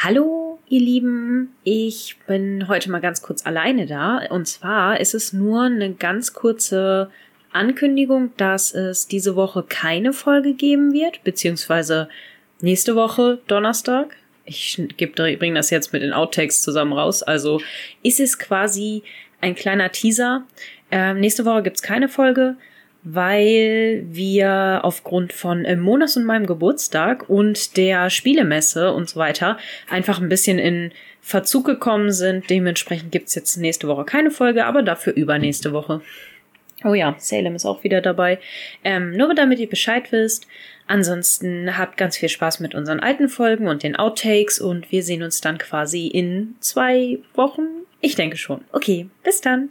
Hallo, ihr Lieben. Ich bin heute mal ganz kurz alleine da. Und zwar ist es nur eine ganz kurze Ankündigung, dass es diese Woche keine Folge geben wird, beziehungsweise nächste Woche Donnerstag. Ich bringe das jetzt mit den Outtakes zusammen raus. Also ist es quasi ein kleiner Teaser. Ähm, nächste Woche gibt's keine Folge weil wir aufgrund von äh, Monas und meinem Geburtstag und der Spielemesse und so weiter einfach ein bisschen in Verzug gekommen sind. Dementsprechend gibt's jetzt nächste Woche keine Folge, aber dafür übernächste Woche. Oh ja, Salem ist auch wieder dabei. Ähm, nur damit ihr Bescheid wisst. Ansonsten habt ganz viel Spaß mit unseren alten Folgen und den Outtakes und wir sehen uns dann quasi in zwei Wochen. Ich denke schon. Okay, bis dann.